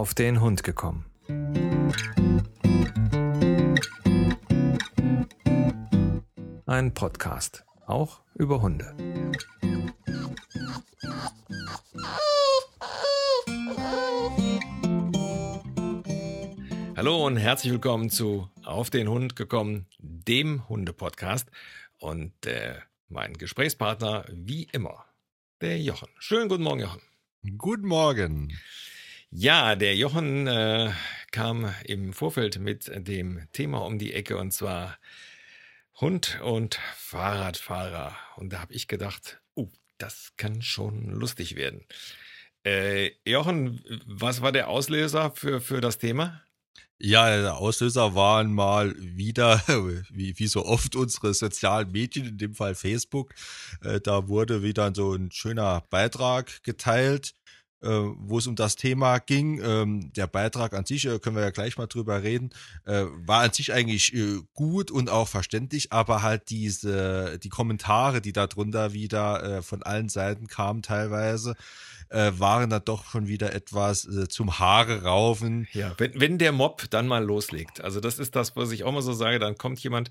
auf den Hund gekommen. Ein Podcast, auch über Hunde. Hallo und herzlich willkommen zu Auf den Hund gekommen, dem Hunde-Podcast. Und äh, mein Gesprächspartner, wie immer, der Jochen. Schönen guten Morgen, Jochen. Guten Morgen. Ja, der Jochen äh, kam im Vorfeld mit dem Thema um die Ecke und zwar Hund und Fahrradfahrer. Und da habe ich gedacht, oh, das kann schon lustig werden. Äh, Jochen, was war der Auslöser für, für das Thema? Ja, der Auslöser waren mal wieder, wie, wie so oft unsere sozialen Medien, in dem Fall Facebook. Äh, da wurde wieder so ein schöner Beitrag geteilt wo es um das Thema ging. Ähm, der Beitrag an sich, äh, können wir ja gleich mal drüber reden, äh, war an sich eigentlich äh, gut und auch verständlich, aber halt diese, die Kommentare, die darunter wieder äh, von allen Seiten kamen teilweise, äh, waren dann doch schon wieder etwas zum Haare raufen. Ja, wenn, wenn der Mob dann mal loslegt. Also das ist das, was ich auch mal so sage, dann kommt jemand,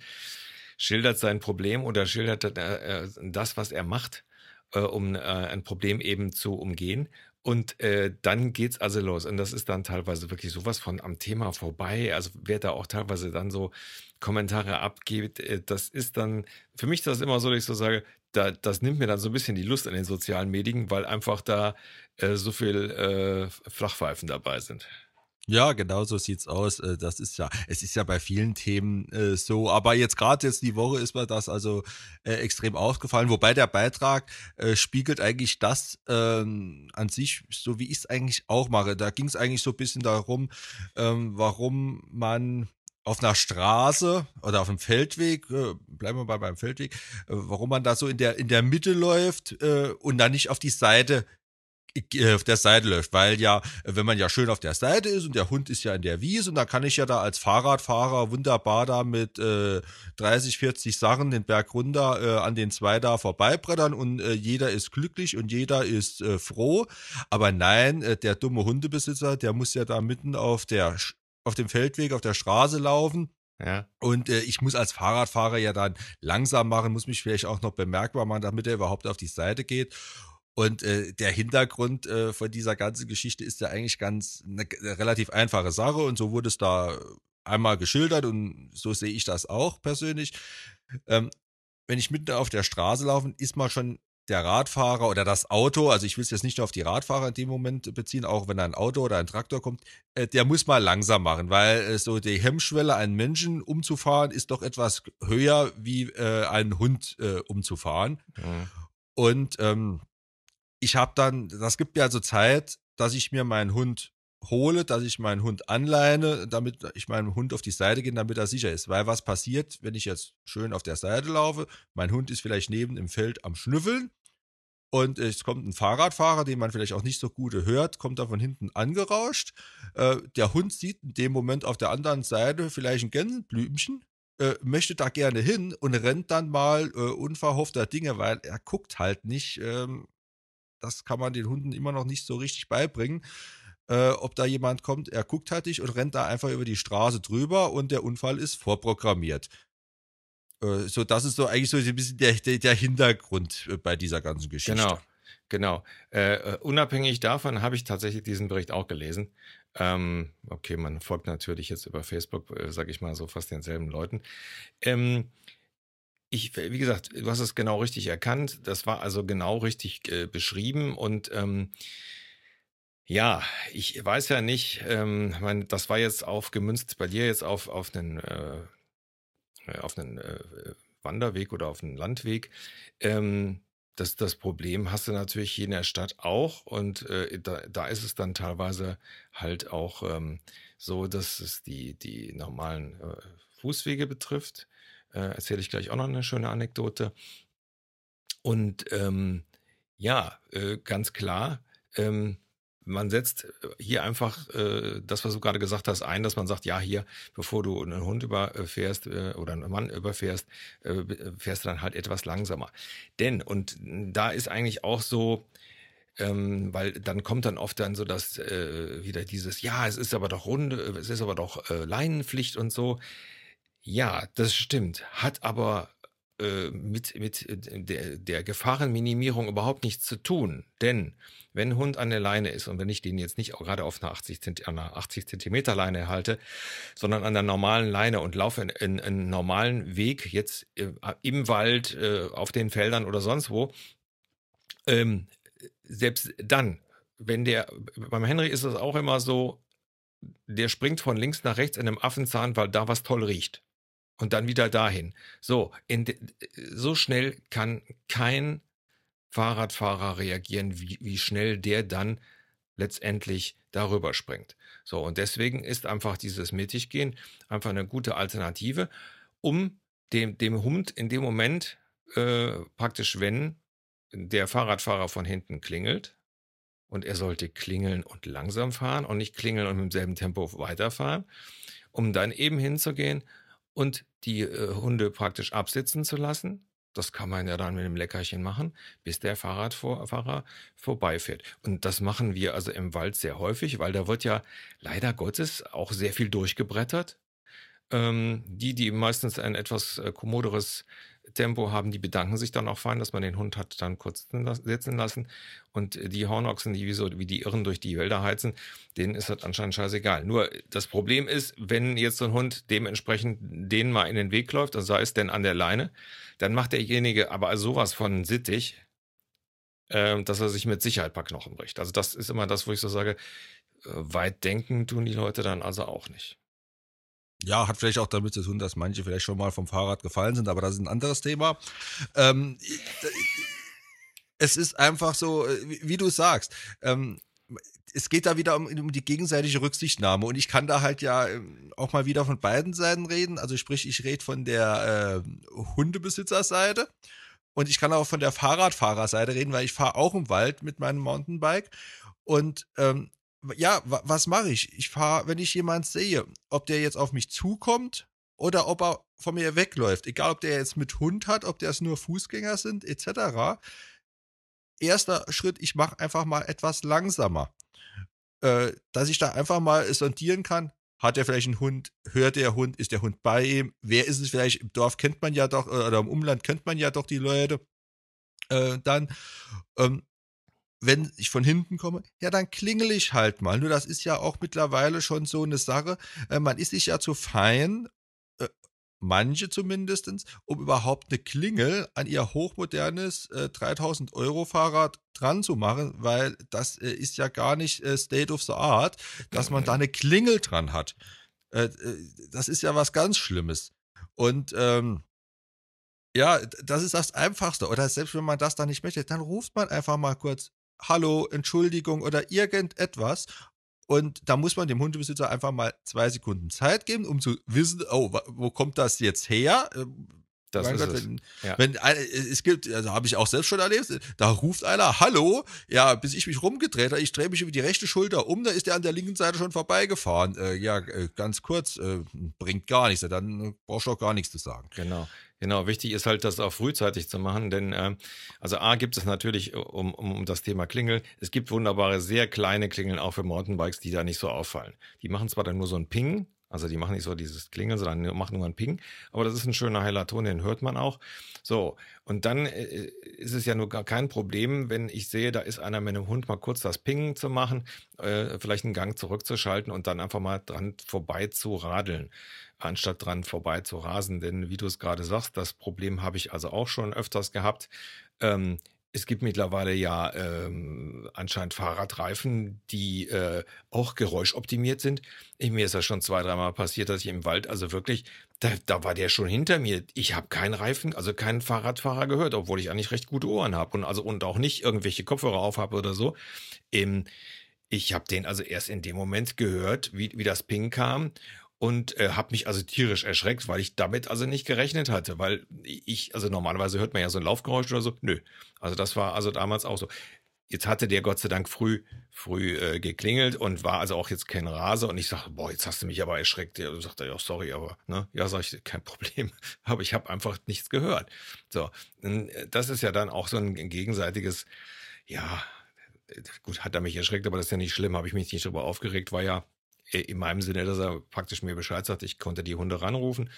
schildert sein Problem oder schildert das, was er macht um ein Problem eben zu umgehen. Und äh, dann geht's also los. Und das ist dann teilweise wirklich sowas von am Thema vorbei. Also wer da auch teilweise dann so Kommentare abgibt, äh, das ist dann, für mich das immer so, dass ich so sage, da, das nimmt mir dann so ein bisschen die Lust an den sozialen Medien, weil einfach da äh, so viel äh, Flachpfeifen dabei sind. Ja, genau so sieht's aus. Äh, das ist ja, es ist ja bei vielen Themen äh, so. Aber jetzt gerade jetzt die Woche ist mir das also äh, extrem aufgefallen. Wobei der Beitrag äh, spiegelt eigentlich das ähm, an sich, so wie ich es eigentlich auch mache. Da ging es eigentlich so ein bisschen darum, ähm, warum man auf einer Straße oder auf einem Feldweg, äh, bleiben wir mal beim Feldweg, äh, warum man da so in der in der Mitte läuft äh, und dann nicht auf die Seite auf der Seite läuft, weil ja, wenn man ja schön auf der Seite ist und der Hund ist ja in der Wiese und dann kann ich ja da als Fahrradfahrer wunderbar da mit äh, 30, 40 Sachen den Berg runter äh, an den zwei da vorbeibrettern und äh, jeder ist glücklich und jeder ist äh, froh. Aber nein, äh, der dumme Hundebesitzer, der muss ja da mitten auf der auf dem Feldweg, auf der Straße laufen. Ja. Und äh, ich muss als Fahrradfahrer ja dann langsam machen, muss mich vielleicht auch noch bemerkbar machen, damit er überhaupt auf die Seite geht. Und äh, der Hintergrund äh, von dieser ganzen Geschichte ist ja eigentlich ganz eine, eine relativ einfache Sache und so wurde es da einmal geschildert und so sehe ich das auch persönlich. Ähm, wenn ich mitten auf der Straße laufe, ist mal schon der Radfahrer oder das Auto, also ich will es jetzt nicht nur auf die Radfahrer in dem Moment beziehen, auch wenn ein Auto oder ein Traktor kommt, äh, der muss mal langsam machen, weil äh, so die Hemmschwelle, einen Menschen umzufahren, ist doch etwas höher wie äh, einen Hund äh, umzufahren. Mhm. Und ähm, ich habe dann, das gibt mir also Zeit, dass ich mir meinen Hund hole, dass ich meinen Hund anleine, damit ich meinem Hund auf die Seite gehe, damit er sicher ist. Weil was passiert, wenn ich jetzt schön auf der Seite laufe, mein Hund ist vielleicht neben im Feld am Schnüffeln und es kommt ein Fahrradfahrer, den man vielleicht auch nicht so gut hört, kommt da von hinten angerauscht. Äh, der Hund sieht in dem Moment auf der anderen Seite vielleicht ein Gänseblümchen, äh, möchte da gerne hin und rennt dann mal äh, unverhoffter Dinge, weil er guckt halt nicht, ähm, das kann man den Hunden immer noch nicht so richtig beibringen. Äh, ob da jemand kommt, er guckt halt dich und rennt da einfach über die Straße drüber und der Unfall ist vorprogrammiert. Äh, so, das ist so eigentlich so ein bisschen der, der, der Hintergrund äh, bei dieser ganzen Geschichte. Genau, genau. Äh, äh, unabhängig davon habe ich tatsächlich diesen Bericht auch gelesen. Ähm, okay, man folgt natürlich jetzt über Facebook, äh, sage ich mal, so fast denselben Leuten. Ähm, ich, wie gesagt, du hast es genau richtig erkannt. Das war also genau richtig äh, beschrieben und ähm, ja, ich weiß ja nicht, ähm, mein, das war jetzt aufgemünzt bei dir jetzt auf, auf einen, äh, auf einen äh, Wanderweg oder auf einen Landweg. Ähm, das, das Problem hast du natürlich hier in der Stadt auch und äh, da, da ist es dann teilweise halt auch ähm, so, dass es die, die normalen äh, Fußwege betrifft äh, Erzähle ich gleich auch noch eine schöne Anekdote. Und ähm, ja, äh, ganz klar, ähm, man setzt äh, hier einfach äh, das, was du gerade gesagt hast, ein, dass man sagt, ja, hier, bevor du einen Hund überfährst äh, oder einen Mann überfährst, äh, fährst du dann halt etwas langsamer. Denn, und da ist eigentlich auch so, ähm, weil dann kommt dann oft dann so das äh, wieder dieses, ja, es ist aber doch Runde, es ist aber doch äh, Leinenpflicht und so. Ja, das stimmt, hat aber äh, mit, mit der, der Gefahrenminimierung überhaupt nichts zu tun. Denn wenn ein Hund an der Leine ist und wenn ich den jetzt nicht auch gerade auf einer 80, Zent einer 80 Zentimeter Leine halte, sondern an der normalen Leine und laufe in einen normalen Weg jetzt äh, im Wald, äh, auf den Feldern oder sonst wo, ähm, selbst dann, wenn der, beim Henry ist es auch immer so, der springt von links nach rechts in einem Affenzahn, weil da was toll riecht. Und dann wieder dahin. So, de, so schnell kann kein Fahrradfahrer reagieren, wie, wie schnell der dann letztendlich darüber springt. So, und deswegen ist einfach dieses Mittiggehen einfach eine gute Alternative, um dem, dem Hund in dem Moment äh, praktisch, wenn der Fahrradfahrer von hinten klingelt und er sollte klingeln und langsam fahren und nicht klingeln und im selben Tempo weiterfahren, um dann eben hinzugehen und die äh, Hunde praktisch absitzen zu lassen. Das kann man ja dann mit einem Leckerchen machen, bis der Fahrradfahrer vorbeifährt. Und das machen wir also im Wald sehr häufig, weil da wird ja leider Gottes auch sehr viel durchgebrettert. Ähm, die, die meistens ein etwas äh, kommoderes Tempo haben, die bedanken sich dann auch fein, dass man den Hund hat dann kurz sitzen lassen. Und die Hornochsen, die wie, so, wie die Irren durch die Wälder heizen, denen ist das anscheinend scheißegal. Nur das Problem ist, wenn jetzt so ein Hund dementsprechend denen mal in den Weg läuft, und sei es denn an der Leine, dann macht derjenige aber sowas von sittig, äh, dass er sich mit Sicherheit ein paar Knochen bricht. Also das ist immer das, wo ich so sage, äh, weit denken tun die Leute dann also auch nicht. Ja, hat vielleicht auch damit zu tun, dass manche vielleicht schon mal vom Fahrrad gefallen sind, aber das ist ein anderes Thema. Ähm, es ist einfach so, wie, wie du sagst, ähm, es geht da wieder um, um, die gegenseitige Rücksichtnahme und ich kann da halt ja ähm, auch mal wieder von beiden Seiten reden. Also sprich, ich rede von der äh, Hundebesitzerseite und ich kann auch von der Fahrradfahrerseite reden, weil ich fahre auch im Wald mit meinem Mountainbike und ähm, ja, was mache ich? Ich fahre, wenn ich jemand sehe, ob der jetzt auf mich zukommt oder ob er von mir wegläuft, egal ob der jetzt mit Hund hat, ob der es nur Fußgänger sind, etc. Erster Schritt, ich mache einfach mal etwas langsamer. Äh, dass ich da einfach mal sondieren kann, hat er vielleicht einen Hund? Hört der Hund? Ist der Hund bei ihm? Wer ist es vielleicht? Im Dorf kennt man ja doch, äh, oder im Umland kennt man ja doch die Leute. Äh, dann, ähm, wenn ich von hinten komme, ja, dann klingel ich halt mal. Nur das ist ja auch mittlerweile schon so eine Sache. Äh, man ist sich ja zu fein, äh, manche zumindestens, um überhaupt eine Klingel an ihr hochmodernes äh, 3000 Euro Fahrrad dran zu machen, weil das äh, ist ja gar nicht äh, State of the Art, dass man da eine Klingel dran hat. Äh, äh, das ist ja was ganz Schlimmes. Und ähm, ja, das ist das Einfachste. Oder selbst wenn man das dann nicht möchte, dann ruft man einfach mal kurz Hallo, Entschuldigung oder irgendetwas. Und da muss man dem Hundebesitzer einfach mal zwei Sekunden Zeit geben, um zu wissen, oh, wo kommt das jetzt her? Ähm, das mein ist Gott, wenn, es. Ja. wenn es gibt, also habe ich auch selbst schon erlebt, da ruft einer, hallo, ja, bis ich mich rumgedreht habe, ich drehe mich über die rechte Schulter um, da ist der an der linken Seite schon vorbeigefahren. Äh, ja, äh, ganz kurz, äh, bringt gar nichts, dann brauchst du auch gar nichts zu sagen. Genau. Genau, wichtig ist halt, das auch frühzeitig zu machen, denn äh, also A gibt es natürlich um, um, um das Thema Klingel, es gibt wunderbare, sehr kleine Klingeln auch für Mountainbikes, die da nicht so auffallen. Die machen zwar dann nur so ein Ping, also die machen nicht so dieses Klingeln, sondern machen nur einen Ping. Aber das ist ein schöner heiler Ton, den hört man auch. So, und dann äh, ist es ja nur gar kein Problem, wenn ich sehe, da ist einer mit einem Hund mal kurz das Pingen zu machen, äh, vielleicht einen Gang zurückzuschalten und dann einfach mal dran vorbei zu radeln, anstatt dran vorbei zu rasen. Denn wie du es gerade sagst, das Problem habe ich also auch schon öfters gehabt. Ähm, es gibt mittlerweile ja ähm, anscheinend Fahrradreifen, die äh, auch geräuschoptimiert sind. Ich, mir ist das schon zwei, dreimal passiert, dass ich im Wald, also wirklich, da, da war der schon hinter mir. Ich habe keinen Reifen, also keinen Fahrradfahrer gehört, obwohl ich eigentlich recht gute Ohren habe und also und auch nicht irgendwelche Kopfhörer auf habe oder so. Ähm, ich habe den also erst in dem Moment gehört, wie, wie das Ping kam und äh, habe mich also tierisch erschreckt, weil ich damit also nicht gerechnet hatte, weil ich, also normalerweise hört man ja so ein Laufgeräusch oder so. Nö. Also das war also damals auch so. Jetzt hatte der Gott sei Dank früh, früh äh, geklingelt und war also auch jetzt kein Rase. Und ich sagte, boah, jetzt hast du mich aber erschreckt. Der sagte, ja, sorry, aber, ne? Ja, sag ich, kein Problem. Aber ich habe einfach nichts gehört. So, das ist ja dann auch so ein gegenseitiges, ja, gut, hat er mich erschreckt, aber das ist ja nicht schlimm, habe ich mich nicht darüber aufgeregt, war ja in meinem Sinne, dass er praktisch mir Bescheid sagt, ich konnte die Hunde ranrufen,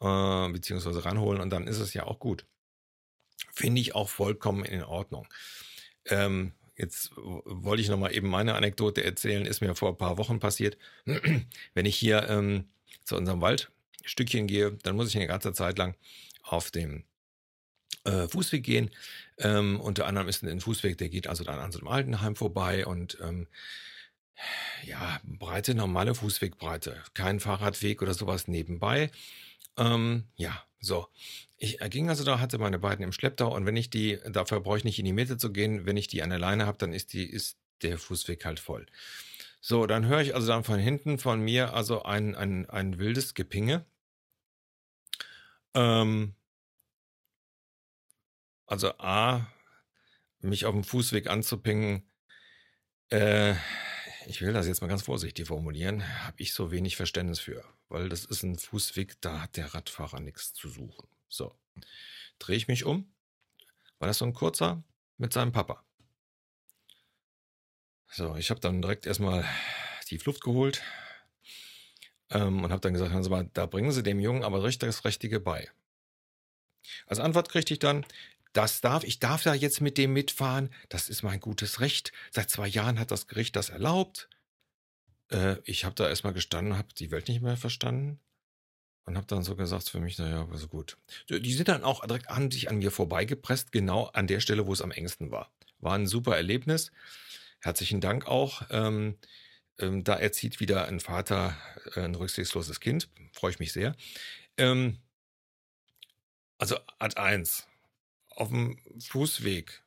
äh, beziehungsweise ranholen und dann ist es ja auch gut. Finde ich auch vollkommen in Ordnung. Ähm, jetzt wollte ich nochmal eben meine Anekdote erzählen, ist mir vor ein paar Wochen passiert. Wenn ich hier ähm, zu unserem Waldstückchen gehe, dann muss ich eine ganze Zeit lang auf dem äh, Fußweg gehen. Ähm, unter anderem ist ein Fußweg, der geht also dann an so einem Altenheim vorbei und ähm, ja, breite, normale Fußwegbreite. Kein Fahrradweg oder sowas nebenbei. Ähm, ja, so. Ich ging also da, hatte meine beiden im Schlepptau und wenn ich die, dafür brauche ich nicht in die Mitte zu gehen, wenn ich die an der Leine habe, dann ist die, ist der Fußweg halt voll. So, dann höre ich also dann von hinten von mir also ein, ein, ein wildes Gepinge. Ähm, also A, mich auf dem Fußweg anzupingen, äh, ich will das jetzt mal ganz vorsichtig formulieren, habe ich so wenig Verständnis für, weil das ist ein Fußweg, da hat der Radfahrer nichts zu suchen. So, drehe ich mich um, war das so ein kurzer mit seinem Papa. So, ich habe dann direkt erstmal die Luft geholt ähm, und habe dann gesagt, hören Sie mal, da bringen Sie dem Jungen aber richtig das Richtige bei. Als Antwort kriegte ich dann, das darf, ich darf da jetzt mit dem mitfahren, das ist mein gutes Recht. Seit zwei Jahren hat das Gericht das erlaubt. Äh, ich habe da erstmal gestanden, habe die Welt nicht mehr verstanden und habe dann so gesagt für mich, naja, also gut. Die sind dann auch direkt an sich an mir vorbeigepresst, genau an der Stelle, wo es am engsten war. War ein super Erlebnis. Herzlichen Dank auch. Ähm, ähm, da erzieht wieder ein Vater äh, ein rücksichtsloses Kind. Freue ich mich sehr. Ähm, also Ad 1 auf dem Fußweg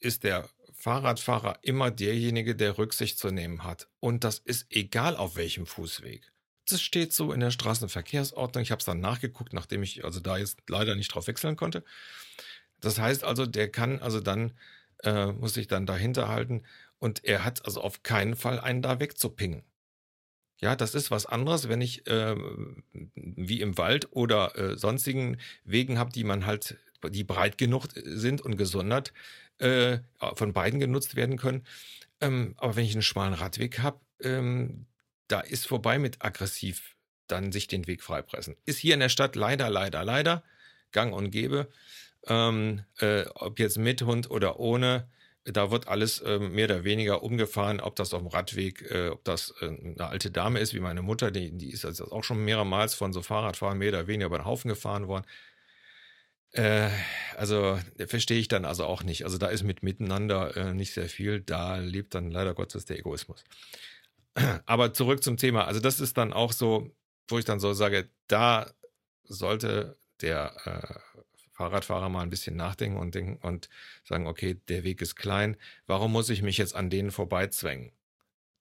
ist der Fahrradfahrer immer derjenige, der Rücksicht zu nehmen hat. Und das ist egal auf welchem Fußweg. Das steht so in der Straßenverkehrsordnung. Ich habe es dann nachgeguckt, nachdem ich also da jetzt leider nicht drauf wechseln konnte. Das heißt also, der kann also dann, äh, muss sich dann dahinter halten und er hat also auf keinen Fall einen da wegzupingen. Ja, das ist was anderes, wenn ich äh, wie im Wald oder äh, sonstigen Wegen habe, die man halt die breit genug sind und gesondert äh, von beiden genutzt werden können. Ähm, aber wenn ich einen schmalen Radweg habe, ähm, da ist vorbei mit aggressiv dann sich den Weg freipressen. Ist hier in der Stadt leider, leider, leider gang und gäbe. Ähm, äh, ob jetzt mit Hund oder ohne, da wird alles äh, mehr oder weniger umgefahren, ob das auf dem Radweg, äh, ob das äh, eine alte Dame ist, wie meine Mutter, die, die ist also auch schon mehrmals von so Fahrradfahren mehr oder weniger über den Haufen gefahren worden. Äh, also verstehe ich dann also auch nicht. Also da ist mit Miteinander äh, nicht sehr viel. Da lebt dann leider Gottes der Egoismus. Aber zurück zum Thema. Also das ist dann auch so, wo ich dann so sage, da sollte der äh, Fahrradfahrer mal ein bisschen nachdenken und denken und sagen, okay, der Weg ist klein. Warum muss ich mich jetzt an denen vorbeizwängen?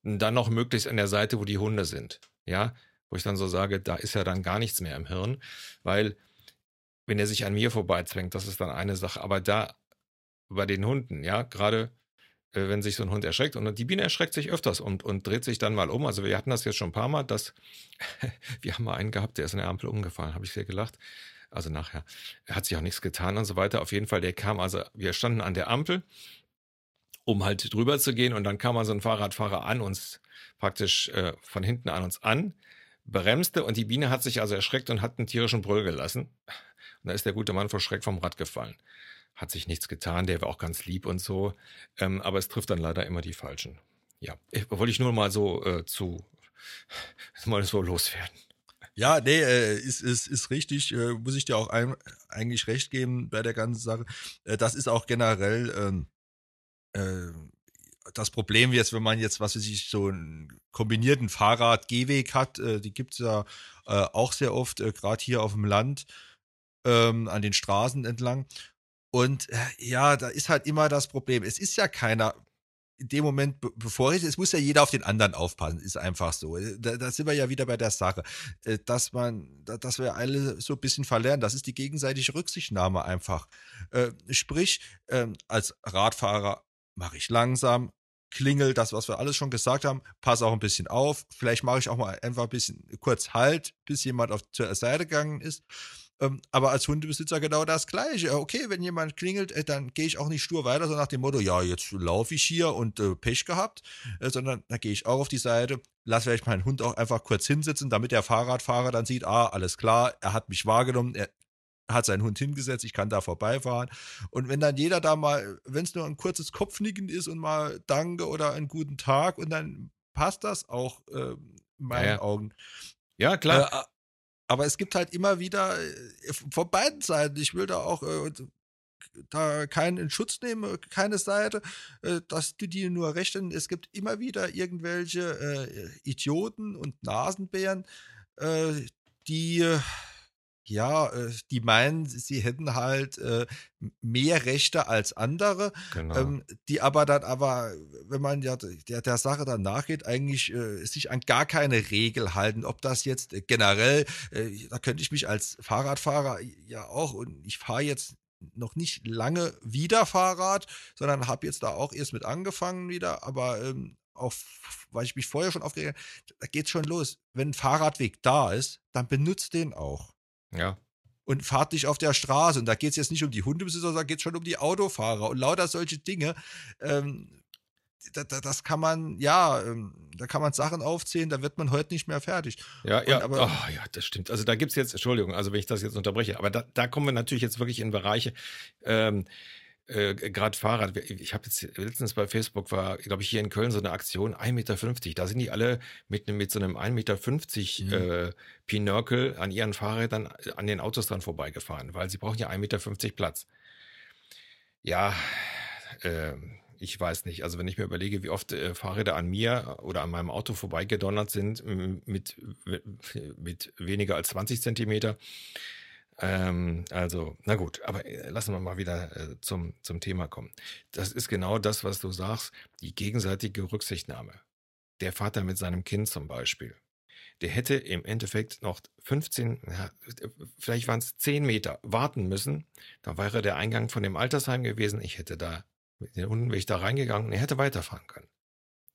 Und dann noch möglichst an der Seite, wo die Hunde sind. Ja, wo ich dann so sage, da ist ja dann gar nichts mehr im Hirn, weil wenn er sich an mir vorbeizwängt, das ist dann eine Sache. Aber da bei den Hunden, ja, gerade äh, wenn sich so ein Hund erschreckt und die Biene erschreckt sich öfters und, und dreht sich dann mal um. Also wir hatten das jetzt schon ein paar Mal, dass wir haben mal einen gehabt, der ist in der Ampel umgefallen, habe ich sehr gelacht. Also nachher er hat sich auch nichts getan und so weiter. Auf jeden Fall, der kam, also wir standen an der Ampel, um halt drüber zu gehen und dann kam also ein Fahrradfahrer an uns praktisch äh, von hinten an uns an, bremste und die Biene hat sich also erschreckt und hat einen tierischen Brüll gelassen. Und da ist der gute Mann vor Schreck vom Rad gefallen. Hat sich nichts getan, der war auch ganz lieb und so. Ähm, aber es trifft dann leider immer die Falschen. Ja, ich, wollte ich nur mal so äh, zu, mal so loswerden. Ja, nee, äh, ist, ist, ist richtig, äh, muss ich dir auch ein, eigentlich recht geben bei der ganzen Sache. Äh, das ist auch generell ähm, äh, das Problem jetzt, wenn man jetzt, was weiß ich, so einen kombinierten Fahrrad-Gehweg hat, äh, die gibt's ja äh, auch sehr oft, gerade hier auf dem Land ähm, an den Straßen entlang. Und äh, ja, da ist halt immer das Problem. Es ist ja keiner in dem Moment, bevor ich, es muss ja jeder auf den anderen aufpassen, ist einfach so. Äh, da, da sind wir ja wieder bei der Sache, äh, dass man, dass wir alle so ein bisschen verlernen. Das ist die gegenseitige Rücksichtnahme einfach. Äh, sprich, ähm, als Radfahrer mache ich langsam, klingel, das, was wir alles schon gesagt haben, pass auch ein bisschen auf. Vielleicht mache ich auch mal einfach ein bisschen kurz Halt, bis jemand auf zur Seite gegangen ist aber als Hundebesitzer genau das Gleiche. Okay, wenn jemand klingelt, äh, dann gehe ich auch nicht stur weiter, so nach dem Motto, ja, jetzt laufe ich hier und äh, Pech gehabt, äh, sondern da gehe ich auch auf die Seite, lasse vielleicht meinen Hund auch einfach kurz hinsitzen, damit der Fahrradfahrer dann sieht, ah, alles klar, er hat mich wahrgenommen, er hat seinen Hund hingesetzt, ich kann da vorbeifahren. Und wenn dann jeder da mal, wenn es nur ein kurzes Kopfnicken ist und mal Danke oder einen guten Tag und dann passt das auch äh, in meinen ja, ja. Augen. Ja, klar. Aber es gibt halt immer wieder äh, von beiden Seiten, ich will da auch äh, da keinen in Schutz nehmen, keine Seite, äh, dass du dir nur recht Es gibt immer wieder irgendwelche äh, Idioten und Nasenbären, äh, die ja, äh, die meinen, sie hätten halt äh, mehr Rechte als andere, genau. ähm, die aber dann aber, wenn man ja der, der Sache dann nachgeht, eigentlich äh, sich an gar keine Regel halten. Ob das jetzt generell, da könnte ich mich als Fahrradfahrer ja auch, und ich fahre jetzt noch nicht lange wieder Fahrrad, sondern habe jetzt da auch erst mit angefangen wieder, aber ähm, auf, weil ich mich vorher schon aufgeregt habe, da geht es schon los. Wenn ein Fahrradweg da ist, dann benutzt den auch. Ja. Und fahrt nicht auf der Straße. Und da geht es jetzt nicht um die Hundebesitzer, sondern geht es schon um die Autofahrer und lauter solche Dinge. Ähm, da, da, das kann man, ja, ähm, da kann man Sachen aufzählen, da wird man heute nicht mehr fertig. Ja, ja, aber, oh, ja, das stimmt. Also da gibt es jetzt, Entschuldigung, also wenn ich das jetzt unterbreche, aber da, da kommen wir natürlich jetzt wirklich in Bereiche, ähm, äh, gerade Fahrrad. Ich habe jetzt letztens bei Facebook war, glaube ich, hier in Köln so eine Aktion, 1,50 Meter. Da sind die alle mit, mit so einem 1,50 Meter mhm. äh, Pinökel an ihren Fahrrädern äh, an den Autos dran vorbeigefahren, weil sie brauchen ja 1,50 Meter Platz. Ja, äh, ich weiß nicht. Also wenn ich mir überlege, wie oft äh, Fahrräder an mir oder an meinem Auto vorbeigedonnert sind mit, mit weniger als 20 Zentimeter, ähm, also, na gut, aber äh, lassen wir mal wieder äh, zum, zum Thema kommen. Das ist genau das, was du sagst, die gegenseitige Rücksichtnahme. Der Vater mit seinem Kind zum Beispiel. Der hätte im Endeffekt noch 15, ja, vielleicht waren es 10 Meter warten müssen. Da wäre der Eingang von dem Altersheim gewesen. Ich hätte da mit den Hunden wäre ich da reingegangen und er hätte weiterfahren können.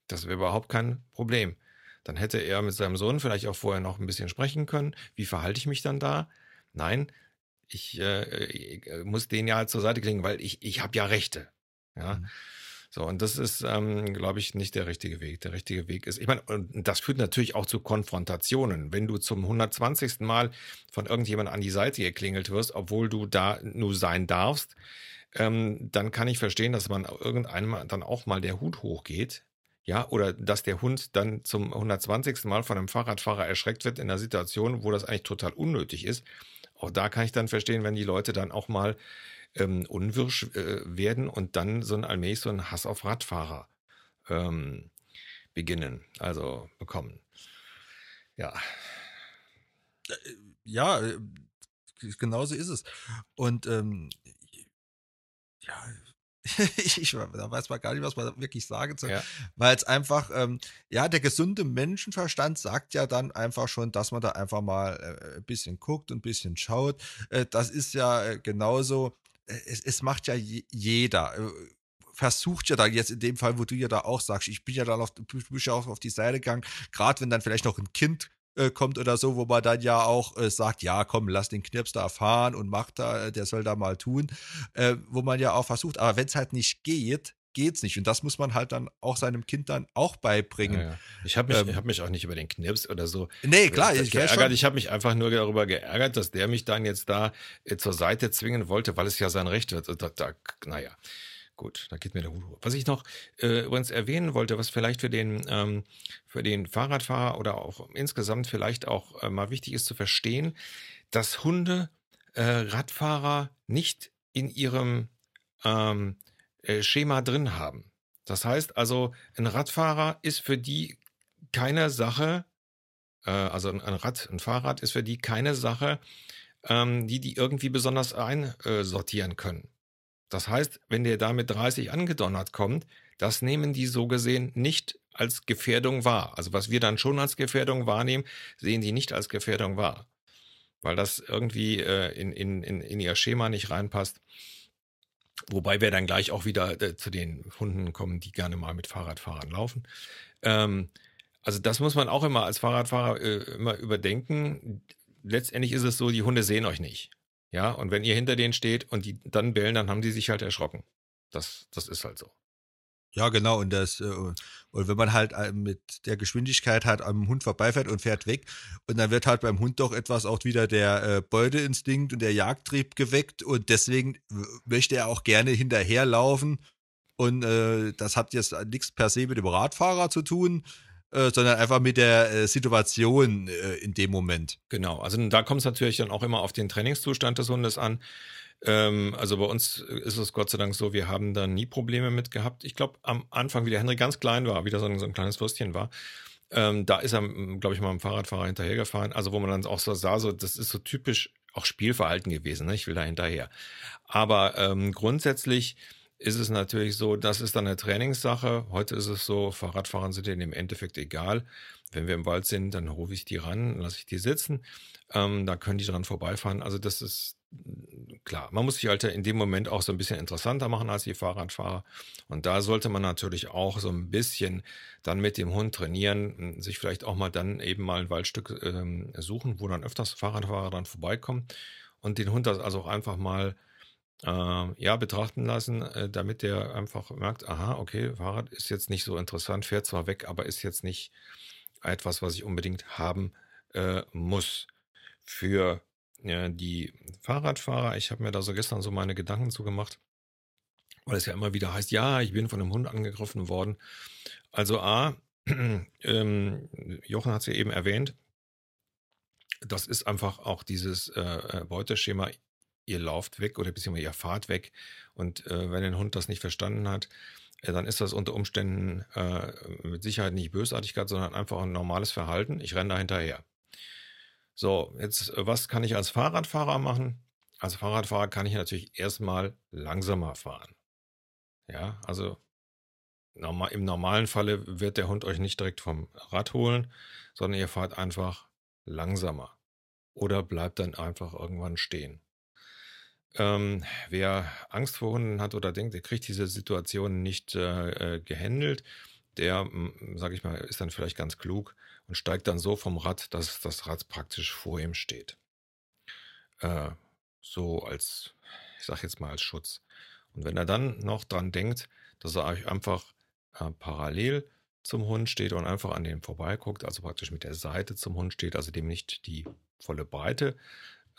Das wäre überhaupt kein Problem. Dann hätte er mit seinem Sohn vielleicht auch vorher noch ein bisschen sprechen können. Wie verhalte ich mich dann da? Nein, ich äh, äh, muss den ja halt zur Seite klingen, weil ich, ich habe ja Rechte. Ja. Mhm. So, und das ist, ähm, glaube ich, nicht der richtige Weg. Der richtige Weg ist, ich meine, und das führt natürlich auch zu Konfrontationen. Wenn du zum 120. Mal von irgendjemand an die Seite geklingelt wirst, obwohl du da nur sein darfst, ähm, dann kann ich verstehen, dass man irgendeinmal dann auch mal der Hut hochgeht. Ja, oder dass der Hund dann zum 120. Mal von einem Fahrradfahrer erschreckt wird in einer Situation, wo das eigentlich total unnötig ist. Auch da kann ich dann verstehen, wenn die Leute dann auch mal ähm, unwirsch äh, werden und dann so ein allmählich so einen Hass auf Radfahrer ähm, beginnen, also bekommen. Ja. Äh, ja, äh, genauso ist es. Und ähm, ja, ich, ich da weiß man gar nicht, was man wirklich sagen soll, ja. weil es einfach, ähm, ja, der gesunde Menschenverstand sagt ja dann einfach schon, dass man da einfach mal äh, ein bisschen guckt und ein bisschen schaut. Äh, das ist ja äh, genauso, äh, es, es, macht ja jeder äh, versucht ja da jetzt in dem Fall, wo du ja da auch sagst, ich bin ja dann auf, bin ja auch auf die Seite gegangen, gerade wenn dann vielleicht noch ein Kind äh, kommt oder so, wo man dann ja auch äh, sagt, ja, komm, lass den Knirps da fahren und macht da, äh, der soll da mal tun, äh, wo man ja auch versucht, aber wenn es halt nicht geht, geht's nicht. Und das muss man halt dann auch seinem Kind dann auch beibringen. Ja, ja. Ich habe mich, ähm, hab mich auch nicht über den Knirps oder so nee, klar, ich, geärgert. Ich habe mich einfach nur darüber geärgert, dass der mich dann jetzt da äh, zur Seite zwingen wollte, weil es ja sein Recht wird. Da, da, naja. Gut, da geht mir der Hut hoch. Was ich noch äh, übrigens erwähnen wollte, was vielleicht für den, ähm, für den Fahrradfahrer oder auch insgesamt vielleicht auch äh, mal wichtig ist zu verstehen, dass Hunde äh, Radfahrer nicht in ihrem ähm, äh, Schema drin haben. Das heißt also, ein Radfahrer ist für die keine Sache, äh, also ein, Rad, ein Fahrrad ist für die keine Sache, ähm, die die irgendwie besonders einsortieren können. Das heißt, wenn der da mit 30 angedonnert kommt, das nehmen die so gesehen nicht als Gefährdung wahr. Also was wir dann schon als Gefährdung wahrnehmen, sehen die nicht als Gefährdung wahr. Weil das irgendwie äh, in, in, in, in ihr Schema nicht reinpasst. Wobei wir dann gleich auch wieder äh, zu den Hunden kommen, die gerne mal mit Fahrradfahrern laufen. Ähm, also das muss man auch immer als Fahrradfahrer äh, immer überdenken. Letztendlich ist es so, die Hunde sehen euch nicht. Ja, und wenn ihr hinter denen steht und die dann bellen, dann haben die sich halt erschrocken. Das, das ist halt so. Ja, genau. Und das, äh, und wenn man halt äh, mit der Geschwindigkeit halt am Hund vorbeifährt und fährt weg, und dann wird halt beim Hund doch etwas auch wieder der äh, Beuteinstinkt und der Jagdtrieb geweckt und deswegen möchte er auch gerne hinterherlaufen. Und äh, das hat jetzt nichts per se mit dem Radfahrer zu tun, äh, sondern einfach mit der äh, Situation äh, in dem Moment. Genau, also da kommt es natürlich dann auch immer auf den Trainingszustand des Hundes an. Ähm, also bei uns ist es Gott sei Dank so, wir haben da nie Probleme mit gehabt. Ich glaube, am Anfang, wie der Henry ganz klein war, wieder so ein, so ein kleines Würstchen war, ähm, da ist er, glaube ich, mal am Fahrradfahrer hinterhergefahren. Also wo man dann auch so sah, so das ist so typisch auch Spielverhalten gewesen. Ne? Ich will da hinterher. Aber ähm, grundsätzlich ist es natürlich so, das ist dann eine Trainingssache. Heute ist es so, Fahrradfahren sind denen im Endeffekt egal. Wenn wir im Wald sind, dann rufe ich die ran, lasse ich die sitzen. Ähm, da können die dran vorbeifahren. Also das ist klar. Man muss sich halt in dem Moment auch so ein bisschen interessanter machen als die Fahrradfahrer. Und da sollte man natürlich auch so ein bisschen dann mit dem Hund trainieren, sich vielleicht auch mal dann eben mal ein Waldstück ähm, suchen, wo dann öfters Fahrradfahrer dann vorbeikommen und den Hund das also auch einfach mal äh, ja, betrachten lassen, äh, damit der einfach merkt, aha, okay, Fahrrad ist jetzt nicht so interessant, fährt zwar weg, aber ist jetzt nicht etwas, was ich unbedingt haben äh, muss. Für äh, die Fahrradfahrer, ich habe mir da so gestern so meine Gedanken zugemacht, weil es ja immer wieder heißt, ja, ich bin von einem Hund angegriffen worden. Also A, ähm, Jochen hat es ja eben erwähnt, das ist einfach auch dieses äh, äh Beuteschema, ihr lauft weg oder beziehungsweise ihr fahrt weg. Und äh, wenn ein Hund das nicht verstanden hat, äh, dann ist das unter Umständen äh, mit Sicherheit nicht Bösartigkeit, sondern einfach ein normales Verhalten. Ich renne da hinterher. So, jetzt, äh, was kann ich als Fahrradfahrer machen? Als Fahrradfahrer kann ich natürlich erstmal langsamer fahren. Ja, also im normalen Falle wird der Hund euch nicht direkt vom Rad holen, sondern ihr fahrt einfach langsamer. Oder bleibt dann einfach irgendwann stehen. Ähm, wer Angst vor Hunden hat oder denkt, er kriegt diese Situation nicht äh, äh gehandelt, der, sage ich mal, ist dann vielleicht ganz klug und steigt dann so vom Rad, dass das Rad praktisch vor ihm steht. Äh, so als, ich sage jetzt mal als Schutz. Und wenn er dann noch dran denkt, dass er einfach äh, parallel zum Hund steht und einfach an dem vorbeiguckt, also praktisch mit der Seite zum Hund steht, also dem nicht die volle Breite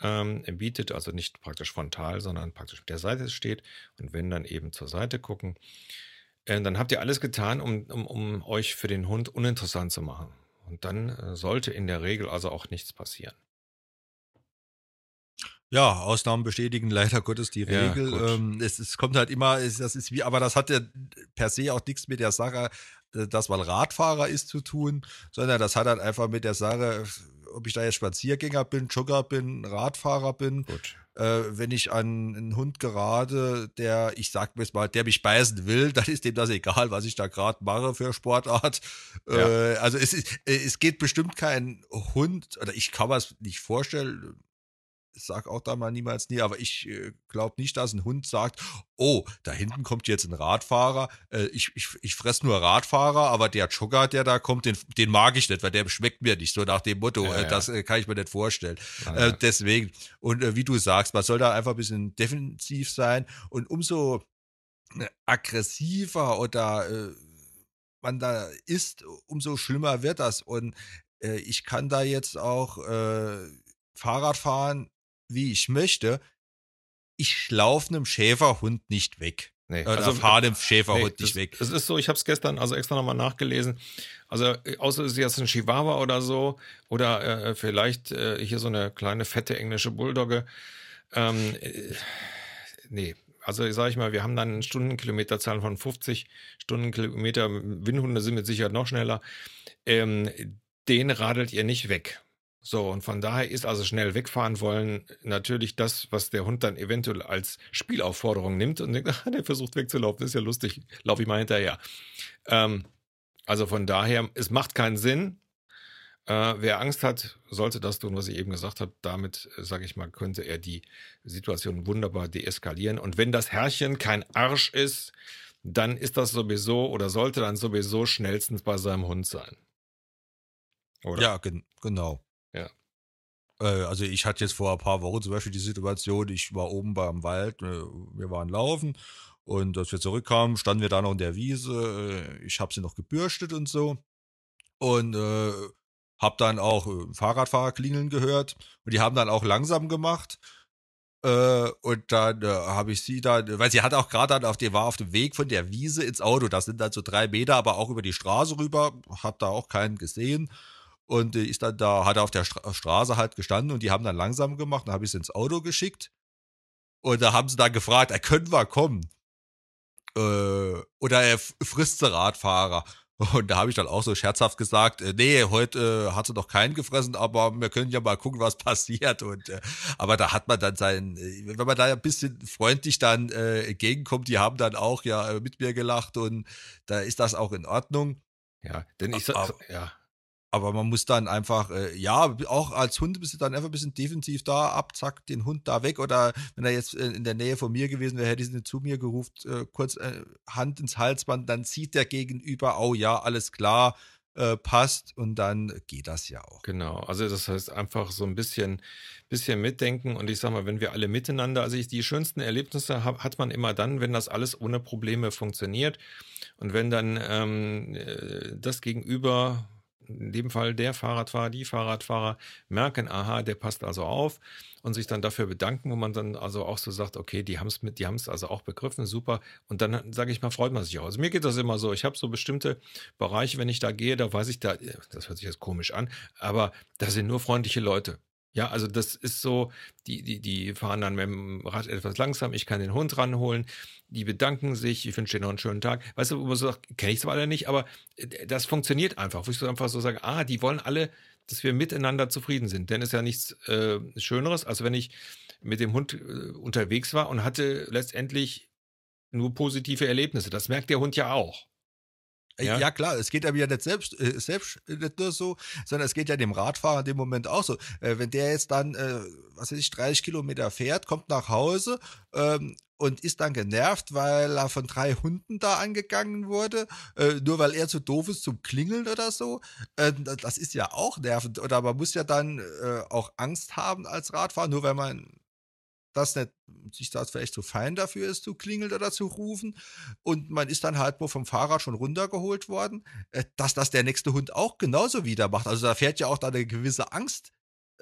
ähm, bietet, also nicht praktisch frontal, sondern praktisch mit der Seite steht. Und wenn dann eben zur Seite gucken, äh, dann habt ihr alles getan, um, um, um euch für den Hund uninteressant zu machen. Und dann äh, sollte in der Regel also auch nichts passieren. Ja, Ausnahmen bestätigen leider Gottes die Regel. Ja, ähm, es, es, kommt halt immer, es, das ist wie, aber das hat ja per se auch nichts mit der Sache, äh, dass man Radfahrer ist, zu tun, sondern das hat halt einfach mit der Sache, ob ich da jetzt Spaziergänger bin, Jogger bin, Radfahrer bin. Äh, wenn ich an einen Hund gerate, der, ich sag mir jetzt mal, der mich beißen will, dann ist dem das egal, was ich da gerade mache für Sportart. Ja. Äh, also es, es geht bestimmt kein Hund, oder ich kann mir es nicht vorstellen, sag auch da mal niemals nie, aber ich äh, glaube nicht, dass ein Hund sagt, oh, da hinten kommt jetzt ein Radfahrer, äh, ich, ich, ich fress nur Radfahrer, aber der Jogger, der da kommt, den, den mag ich nicht, weil der schmeckt mir nicht, so nach dem Motto, ja, äh, das äh, kann ich mir nicht vorstellen. Ja, äh, deswegen, und äh, wie du sagst, man soll da einfach ein bisschen defensiv sein und umso aggressiver oder man da ist, umso schlimmer wird das. Und ich kann da jetzt auch Fahrrad fahren wie ich möchte. Ich laufe einem Schäferhund nicht weg. Nee, Oder also fahre dem Schäferhund nee, nicht weg. Es ist so, ich habe es gestern also extra nochmal nachgelesen. Also äh, außer es ist jetzt ein Chihuahua oder so oder äh, vielleicht äh, hier so eine kleine fette englische Bulldogge. Ähm, äh, nee, also sage ich mal, wir haben dann Stundenkilometerzahlen von 50 Stundenkilometer. Windhunde sind mit Sicherheit noch schneller. Ähm, den radelt ihr nicht weg. So, und von daher ist also schnell wegfahren wollen natürlich das, was der Hund dann eventuell als Spielaufforderung nimmt und denkt, ach, der versucht wegzulaufen, ist ja lustig, laufe ich mal hinterher. Ähm, also von daher, es macht keinen Sinn. Äh, wer Angst hat, sollte das tun, was ich eben gesagt habe. Damit, äh, sage ich mal, könnte er die Situation wunderbar deeskalieren. Und wenn das Herrchen kein Arsch ist, dann ist das sowieso oder sollte dann sowieso schnellstens bei seinem Hund sein. Oder? Ja, gen genau. Äh, also ich hatte jetzt vor ein paar Wochen zum Beispiel die Situation, ich war oben beim Wald, äh, wir waren laufen und als wir zurückkamen, standen wir da noch in der Wiese. Äh, ich habe sie noch gebürstet und so. Und äh, habe dann auch Fahrradfahrer klingeln gehört. Und die haben dann auch langsam gemacht. Äh, und dann äh, habe ich sie dann, weil sie hat auch gerade dann auf der war auf dem Weg von der Wiese ins Auto. Das sind dann so drei Meter, aber auch über die Straße rüber. Hab da auch keinen gesehen. Und äh, ist dann da, hat auf der Stra Straße halt gestanden und die haben dann langsam gemacht. Dann habe ich sie ins Auto geschickt. Und da haben sie dann gefragt, können wir kommen? Äh, oder er frisst Radfahrer. Und da habe ich dann auch so scherzhaft gesagt, äh, nee, heute äh, hat sie noch keinen gefressen, aber wir können ja mal gucken, was passiert. Und äh, aber da hat man dann sein, äh, wenn man da ein bisschen freundlich dann äh, entgegenkommt, die haben dann auch ja äh, mit mir gelacht und da ist das auch in Ordnung. Ja, denn ich sag, ja, aber man muss dann einfach, äh, ja, auch als Hund bist du dann einfach ein bisschen defensiv da, ab, zack, den Hund da weg. Oder wenn er jetzt äh, in der Nähe von mir gewesen wäre, hätte ich ihn zu mir gerufen, äh, kurz äh, Hand ins Halsband, dann sieht der Gegenüber, oh ja, alles klar, äh, passt und dann geht das ja auch. Genau, also das heißt einfach so ein bisschen, bisschen mitdenken und ich sag mal, wenn wir alle miteinander, also ich, die schönsten Erlebnisse hab, hat man immer dann, wenn das alles ohne Probleme funktioniert und wenn dann ähm, äh, das Gegenüber in dem Fall der Fahrradfahrer, die Fahrradfahrer merken, aha, der passt also auf und sich dann dafür bedanken, wo man dann also auch so sagt, okay, die haben es mit, die haben es also auch begriffen, super. Und dann sage ich mal, freut man sich auch. Also mir geht das immer so. Ich habe so bestimmte Bereiche, wenn ich da gehe, da weiß ich da, das hört sich jetzt komisch an, aber da sind nur freundliche Leute. Ja, also das ist so, die, die, die fahren dann mit dem Rad etwas langsam, ich kann den Hund ranholen, die bedanken sich, ich wünsche dir noch einen schönen Tag. Weißt du, wo man so sagt, kenne ich zwar alle nicht, aber äh, das funktioniert einfach, wo ich so einfach so sage, ah, die wollen alle, dass wir miteinander zufrieden sind. Denn es ist ja nichts äh, Schöneres, als wenn ich mit dem Hund äh, unterwegs war und hatte letztendlich nur positive Erlebnisse. Das merkt der Hund ja auch. Ja? ja, klar, es geht aber ja nicht selbst, äh, selbst nicht nur so, sondern es geht ja dem Radfahrer in dem Moment auch so. Äh, wenn der jetzt dann, äh, was weiß ich, 30 Kilometer fährt, kommt nach Hause ähm, und ist dann genervt, weil er von drei Hunden da angegangen wurde, äh, nur weil er zu doof ist zum Klingeln oder so. Äh, das ist ja auch nervend. Oder man muss ja dann äh, auch Angst haben als Radfahrer, nur weil man das nicht sich das vielleicht zu fein dafür ist, zu klingeln oder zu rufen. Und man ist dann halt wohl vom Fahrrad schon runtergeholt worden, äh, dass das der nächste Hund auch genauso wieder macht. Also da fährt ja auch da eine gewisse Angst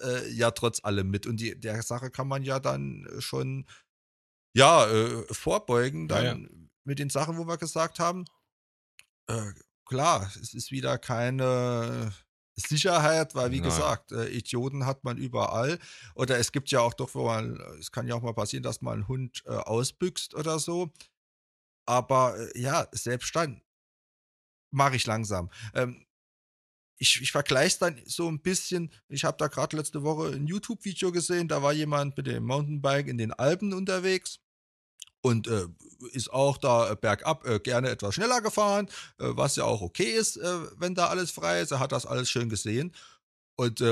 äh, ja trotz allem mit. Und die, der Sache kann man ja dann schon ja äh, vorbeugen, dann ja, ja. mit den Sachen, wo wir gesagt haben. Äh, klar, es ist wieder keine Sicherheit, weil wie Nein. gesagt, äh, Idioten hat man überall. Oder es gibt ja auch doch, wo man, es kann ja auch mal passieren, dass mal ein Hund äh, ausbüchst oder so. Aber äh, ja, selbst dann mache ich langsam. Ähm, ich, ich vergleiche es dann so ein bisschen. Ich habe da gerade letzte Woche ein YouTube-Video gesehen, da war jemand mit dem Mountainbike in den Alpen unterwegs und äh, ist auch da äh, bergab äh, gerne etwas schneller gefahren, äh, was ja auch okay ist, äh, wenn da alles frei ist. Er hat das alles schön gesehen. Und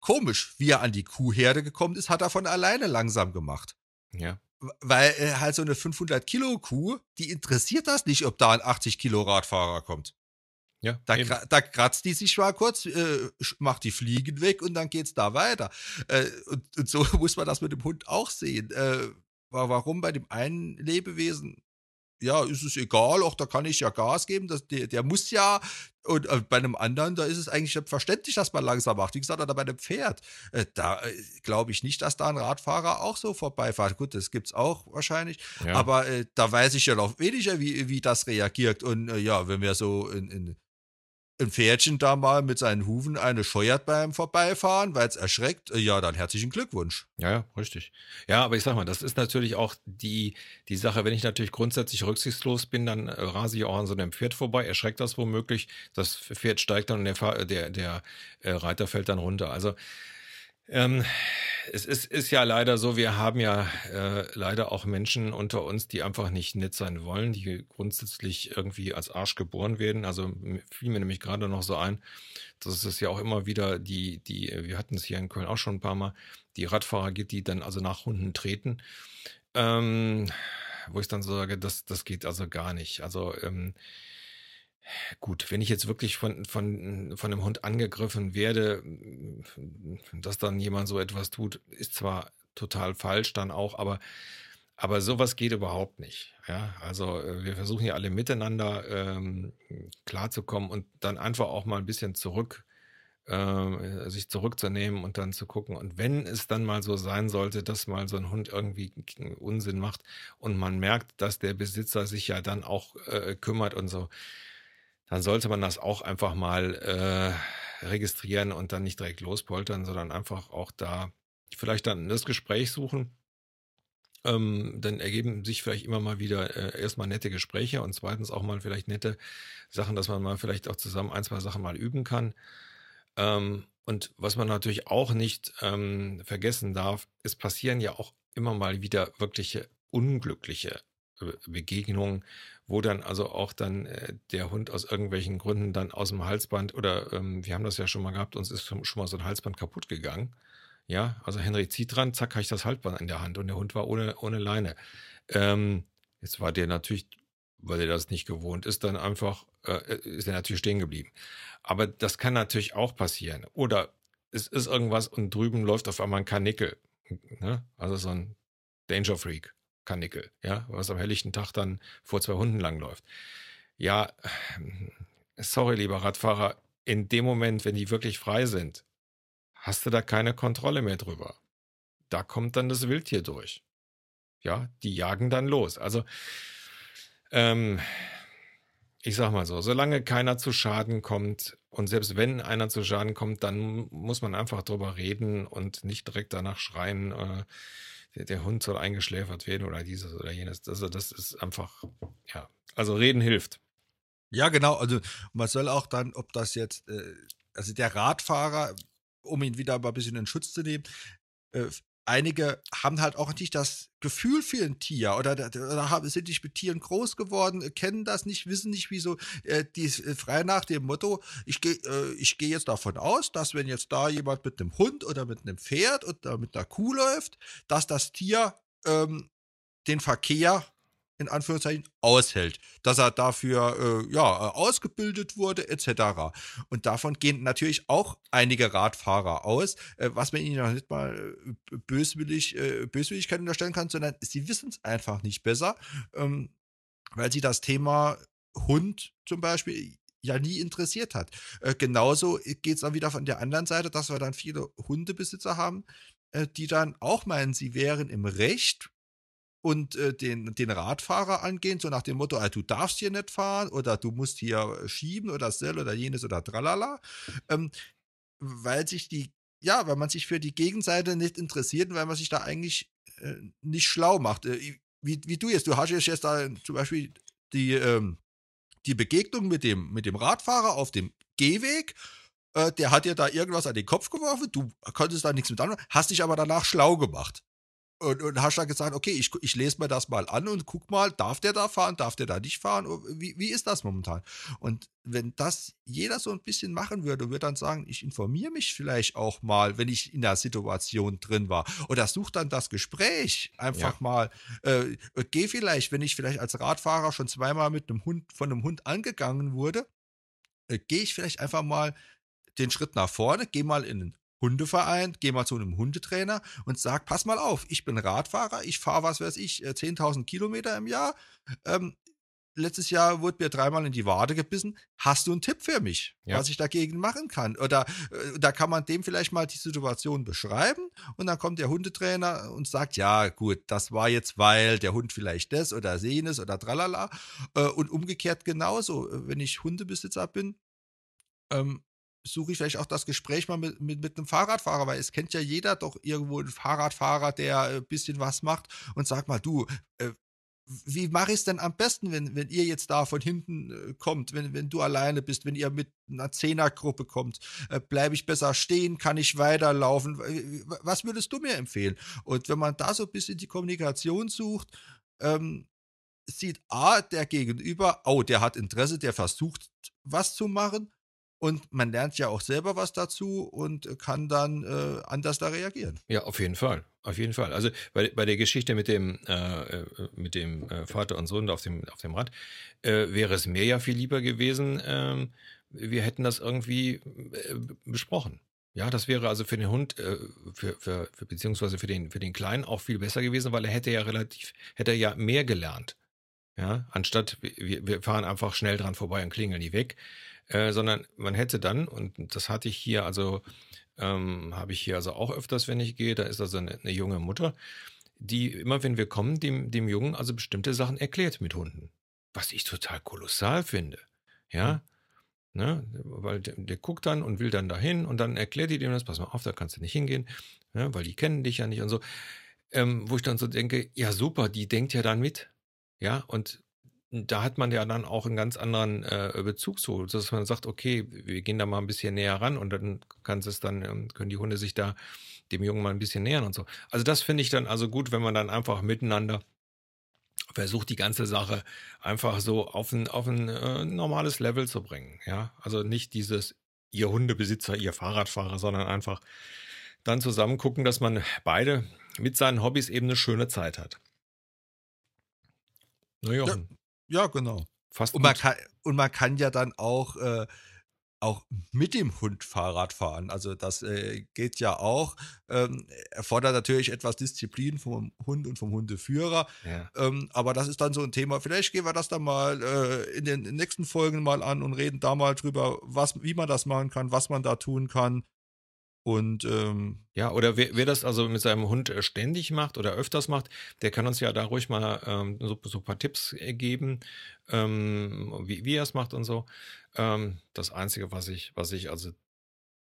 komisch, wie er an die Kuhherde gekommen ist, hat er von alleine langsam gemacht. Ja. Weil äh, halt so eine 500 Kilo Kuh, die interessiert das nicht, ob da ein 80 Kilo Radfahrer kommt. Ja, da, da, kratzt die sich mal kurz, äh, macht die Fliegen weg und dann geht's da weiter. Äh, und, und, so muss man das mit dem Hund auch sehen. Warum bei dem einen Lebewesen, ja, ist es egal, auch da kann ich ja Gas geben, das, der, der muss ja, und äh, bei einem anderen, da ist es eigentlich verständlich, dass man langsam macht. Wie gesagt, oder bei einem Pferd, äh, da äh, glaube ich nicht, dass da ein Radfahrer auch so vorbeifährt. Gut, das gibt es auch wahrscheinlich, ja. aber äh, da weiß ich ja noch weniger, wie, wie das reagiert. Und äh, ja, wenn wir so in, in ein Pferdchen da mal mit seinen Hufen eine scheuert beim Vorbeifahren, weil es erschreckt, äh, ja, dann herzlichen Glückwunsch. Ja, ja, richtig. Ja, aber ich sag mal, das ist natürlich auch die, die Sache, wenn ich natürlich grundsätzlich rücksichtslos bin, dann äh, rase ich auch an so einem Pferd vorbei, erschreckt das womöglich, das Pferd steigt dann und der, der, der äh, Reiter fällt dann runter. Also ähm, es ist, ist ja leider so, wir haben ja äh, leider auch Menschen unter uns, die einfach nicht nett sein wollen, die grundsätzlich irgendwie als Arsch geboren werden. Also fiel mir nämlich gerade noch so ein, dass es ja auch immer wieder die, die, wir hatten es hier in Köln auch schon ein paar Mal, die Radfahrer gibt, die dann also nach Hunden treten. Ähm, wo ich dann so sage, das, das geht also gar nicht. Also ähm, Gut, wenn ich jetzt wirklich von, von, von einem Hund angegriffen werde, dass dann jemand so etwas tut, ist zwar total falsch dann auch, aber, aber sowas geht überhaupt nicht. Ja, also äh, wir versuchen ja alle miteinander ähm, klarzukommen und dann einfach auch mal ein bisschen zurück, äh, sich zurückzunehmen und dann zu gucken. Und wenn es dann mal so sein sollte, dass mal so ein Hund irgendwie Unsinn macht und man merkt, dass der Besitzer sich ja dann auch äh, kümmert und so, dann sollte man das auch einfach mal äh, registrieren und dann nicht direkt lospoltern, sondern einfach auch da vielleicht dann das Gespräch suchen. Ähm, dann ergeben sich vielleicht immer mal wieder äh, erstmal nette Gespräche und zweitens auch mal vielleicht nette Sachen, dass man mal vielleicht auch zusammen ein, zwei Sachen mal üben kann. Ähm, und was man natürlich auch nicht ähm, vergessen darf, es passieren ja auch immer mal wieder wirkliche unglückliche Begegnungen, wo dann also auch dann äh, der Hund aus irgendwelchen Gründen dann aus dem Halsband oder ähm, wir haben das ja schon mal gehabt, uns ist schon mal so ein Halsband kaputt gegangen. Ja, also Henry zieht dran, zack, habe ich das Halsband in der Hand und der Hund war ohne, ohne Leine. Ähm, jetzt war der natürlich, weil er das nicht gewohnt ist, dann einfach, äh, ist er natürlich stehen geblieben. Aber das kann natürlich auch passieren. Oder es ist irgendwas und drüben läuft auf einmal ein Karnickel. Ne? Also so ein Danger Freak. Kanickel, ja, was am helllichten Tag dann vor zwei Hunden langläuft. Ja, sorry, lieber Radfahrer, in dem Moment, wenn die wirklich frei sind, hast du da keine Kontrolle mehr drüber. Da kommt dann das Wildtier durch. Ja, die jagen dann los. Also, ähm, ich sag mal so, solange keiner zu Schaden kommt und selbst wenn einer zu Schaden kommt, dann muss man einfach drüber reden und nicht direkt danach schreien. Äh, der, Hund soll eingeschläfert werden oder dieses oder jenes. Also das ist einfach, ja. Also reden hilft. Ja, genau. Also man soll auch dann, ob das jetzt, äh, also der Radfahrer, um ihn wieder mal ein bisschen in Schutz zu nehmen, äh, einige haben halt auch nicht das Gefühl für ein Tier oder, oder sind nicht mit Tieren groß geworden, kennen das nicht, wissen nicht, wieso, äh, die äh, frei nach dem Motto, ich gehe äh, ich geh jetzt davon aus, dass wenn jetzt da jemand mit einem Hund oder mit einem Pferd oder mit einer Kuh läuft, dass das Tier ähm, den Verkehr in Anführungszeichen aushält, dass er dafür äh, ja ausgebildet wurde etc. Und davon gehen natürlich auch einige Radfahrer aus, äh, was man ihnen noch nicht mal äh, böswillig äh, Böswilligkeit unterstellen kann, sondern sie wissen es einfach nicht besser, ähm, weil sie das Thema Hund zum Beispiel ja nie interessiert hat. Äh, genauso geht es dann wieder von der anderen Seite, dass wir dann viele Hundebesitzer haben, äh, die dann auch meinen, sie wären im Recht und äh, den, den Radfahrer angehen, so nach dem Motto, ah, du darfst hier nicht fahren oder du musst hier schieben oder sell oder jenes oder tralala, ähm, weil sich die, ja, weil man sich für die Gegenseite nicht interessiert und weil man sich da eigentlich äh, nicht schlau macht. Äh, wie, wie du jetzt, du hast jetzt da zum Beispiel die, ähm, die Begegnung mit dem, mit dem Radfahrer auf dem Gehweg äh, der hat dir da irgendwas an den Kopf geworfen, du konntest da nichts mit anfangen, hast dich aber danach schlau gemacht. Und, und hast dann gesagt, okay, ich, ich lese mir das mal an und guck mal, darf der da fahren, darf der da nicht fahren? Wie, wie ist das momentan? Und wenn das jeder so ein bisschen machen würde und würde dann sagen, ich informiere mich vielleicht auch mal, wenn ich in der Situation drin war. Oder such dann das Gespräch einfach ja. mal. Äh, geh vielleicht, wenn ich vielleicht als Radfahrer schon zweimal mit einem Hund, von einem Hund angegangen wurde, äh, gehe ich vielleicht einfach mal den Schritt nach vorne, geh mal in den Hundeverein, geh mal zu einem Hundetrainer und sag, pass mal auf, ich bin Radfahrer, ich fahre, was weiß ich, 10.000 äh, Kilometer im Jahr. Ähm, letztes Jahr wurde mir dreimal in die Wade gebissen. Hast du einen Tipp für mich, ja. was ich dagegen machen kann? Oder äh, da kann man dem vielleicht mal die Situation beschreiben und dann kommt der Hundetrainer und sagt, ja, gut, das war jetzt, weil der Hund vielleicht das oder jenes oder tralala. Äh, und umgekehrt genauso, wenn ich Hundebesitzer bin, ähm, suche ich vielleicht auch das Gespräch mal mit, mit, mit einem Fahrradfahrer, weil es kennt ja jeder doch irgendwo einen Fahrradfahrer, der ein äh, bisschen was macht und sag mal, du, äh, wie mache ich es denn am besten, wenn, wenn ihr jetzt da von hinten äh, kommt, wenn, wenn du alleine bist, wenn ihr mit einer Zehnergruppe kommt? Äh, Bleibe ich besser stehen? Kann ich weiterlaufen? Was würdest du mir empfehlen? Und wenn man da so ein bisschen die Kommunikation sucht, ähm, sieht A, der Gegenüber, oh, der hat Interesse, der versucht, was zu machen. Und man lernt ja auch selber was dazu und kann dann äh, anders da reagieren. Ja, auf jeden Fall. auf jeden Fall. Also bei, bei der Geschichte mit dem, äh, äh mit dem äh, Vater und Sohn auf dem, auf dem Rad äh, wäre es mir ja viel lieber gewesen, ähm, wir hätten das irgendwie äh, besprochen. Ja, das wäre also für den Hund, äh, für, für, für, beziehungsweise für den, für den Kleinen auch viel besser gewesen, weil er hätte ja relativ, hätte ja mehr gelernt. Ja, anstatt wir, wir fahren einfach schnell dran vorbei und klingeln die weg, äh, sondern man hätte dann, und das hatte ich hier, also ähm, habe ich hier also auch öfters, wenn ich gehe, da ist also eine, eine junge Mutter, die immer, wenn wir kommen, dem, dem Jungen also bestimmte Sachen erklärt mit Hunden. Was ich total kolossal finde. Ja, Ne? Weil der, der, guckt dann und will dann dahin und dann erklärt die dem das, pass mal auf, da kannst du nicht hingehen, ne? weil die kennen dich ja nicht und so. Ähm, wo ich dann so denke, ja super, die denkt ja dann mit. Ja, und da hat man ja dann auch einen ganz anderen äh, Bezug zu, dass man sagt, okay, wir gehen da mal ein bisschen näher ran und dann kann es dann, ähm, können die Hunde sich da dem Jungen mal ein bisschen nähern und so. Also das finde ich dann also gut, wenn man dann einfach miteinander versucht die ganze Sache einfach so auf ein, auf ein äh, normales Level zu bringen. Ja, also nicht dieses ihr Hundebesitzer, ihr Fahrradfahrer, sondern einfach dann zusammen gucken, dass man beide mit seinen Hobbys eben eine schöne Zeit hat. Na, ja, ja, genau. Fast und, man kann, und man kann ja dann auch äh, auch mit dem Hund Fahrrad fahren. Also das äh, geht ja auch. Ähm, erfordert natürlich etwas Disziplin vom Hund und vom Hundeführer. Ja. Ähm, aber das ist dann so ein Thema. Vielleicht gehen wir das dann mal äh, in den nächsten Folgen mal an und reden da mal drüber, was, wie man das machen kann, was man da tun kann. Und ähm, ja, oder wer, wer, das also mit seinem Hund äh, ständig macht oder öfters macht, der kann uns ja da ruhig mal ähm, so, so, ein paar Tipps äh, geben, ähm, wie, wie er es macht und so. Ähm, das Einzige, was ich, was ich also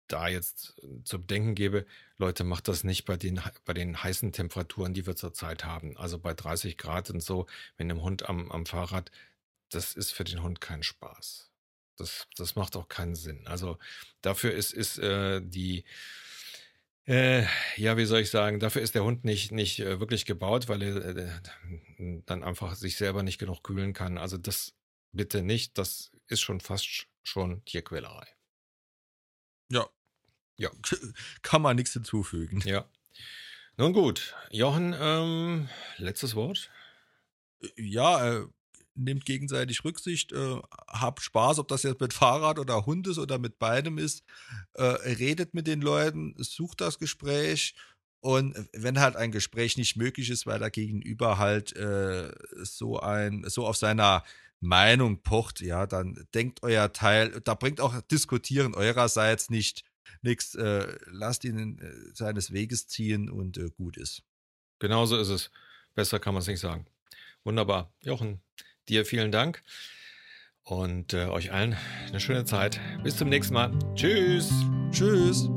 da jetzt zu bedenken gebe, Leute, macht das nicht bei den, bei den heißen Temperaturen, die wir zurzeit haben. Also bei 30 Grad und so, wenn dem Hund am, am Fahrrad, das ist für den Hund kein Spaß. Das, das macht auch keinen Sinn. Also dafür ist, ist äh, die, äh, ja, wie soll ich sagen, dafür ist der Hund nicht, nicht äh, wirklich gebaut, weil er äh, dann einfach sich selber nicht genug kühlen kann. Also das bitte nicht, das ist schon fast schon Tierquälerei. Ja. Ja. Kann man nichts hinzufügen. Ja. Nun gut, Jochen, ähm, letztes Wort. Ja, äh, nehmt gegenseitig Rücksicht, äh, habt Spaß, ob das jetzt mit Fahrrad oder Hund ist oder mit beidem ist. Äh, redet mit den Leuten, sucht das Gespräch. Und wenn halt ein Gespräch nicht möglich ist, weil der Gegenüber halt äh, so ein, so auf seiner Meinung pocht, ja, dann denkt euer Teil, da bringt auch Diskutieren eurerseits nicht nichts, äh, lasst ihn äh, seines Weges ziehen und äh, gut ist. Genauso ist es. Besser kann man es nicht sagen. Wunderbar. Jochen, Dir vielen Dank und äh, euch allen eine schöne Zeit. Bis zum nächsten Mal. Tschüss. Tschüss.